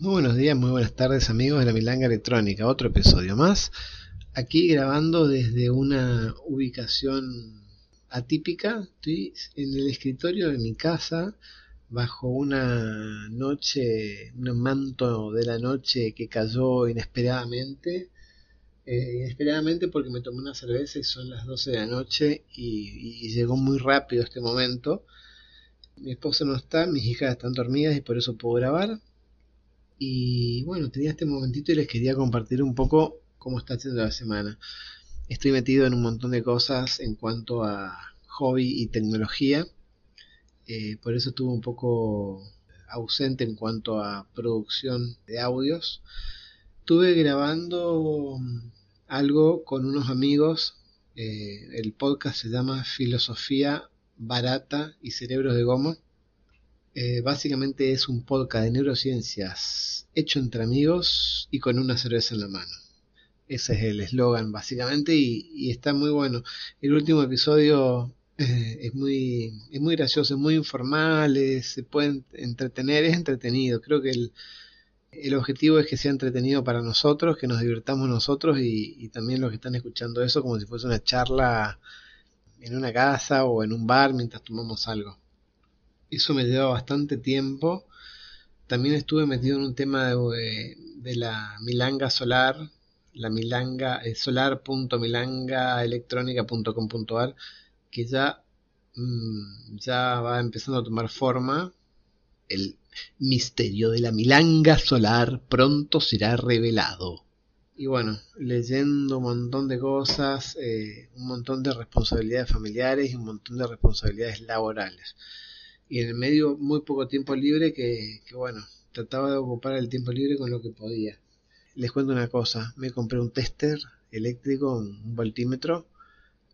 Muy buenos días, muy buenas tardes amigos de la Milanga Electrónica, otro episodio más. Aquí grabando desde una ubicación atípica, estoy en el escritorio de mi casa bajo una noche, un manto de la noche que cayó inesperadamente, eh, inesperadamente porque me tomé una cerveza y son las 12 de la noche y, y llegó muy rápido este momento. Mi esposa no está, mis hijas están dormidas y por eso puedo grabar y bueno, tenía este momentito y les quería compartir un poco cómo está haciendo la semana. Estoy metido en un montón de cosas en cuanto a hobby y tecnología. Eh, por eso estuve un poco ausente en cuanto a producción de audios. Estuve grabando algo con unos amigos. Eh, el podcast se llama Filosofía Barata y Cerebros de Goma eh, básicamente es un podcast de neurociencias hecho entre amigos y con una cerveza en la mano. Ese es el eslogan básicamente y, está muy bueno. El último episodio eh, es, muy, es muy gracioso, es muy informal, se puede entretener, es entretenido. Creo que el, el objetivo es que sea entretenido para nosotros, que nos divirtamos nosotros y, también los que están escuchando eso como si fuese una charla en una casa o en un bar mientras tomamos algo. Eso me lleva bastante tiempo. También estuve metido en un tema de, la milanga solar, la milanga eh, solar.milangaelectrónica.com.ar, que ya, mm, ya va empezando a tomar forma. El misterio de la milanga solar pronto será revelado. Y bueno, leyendo un montón de cosas, eh, un montón de responsabilidades familiares y un montón de responsabilidades laborales y en el medio muy poco tiempo libre que, bueno, trataba de ocupar el tiempo libre con lo que podía. Les cuento una cosa, me compré un tester eléctrico, un voltímetro,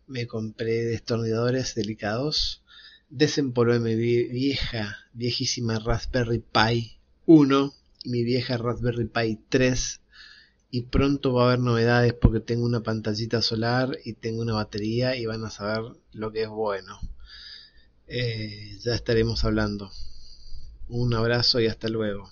me compré destornilladores delicados, desempolvé mi vieja, viejísima Raspberry Pi 1 y mi vieja Raspberry Pi 3 y pronto va a haber novedades porque tengo una pantallita solar y tengo una batería y van a saber lo que es bueno. Eh, ya estaremos hablando. Un abrazo y hasta luego.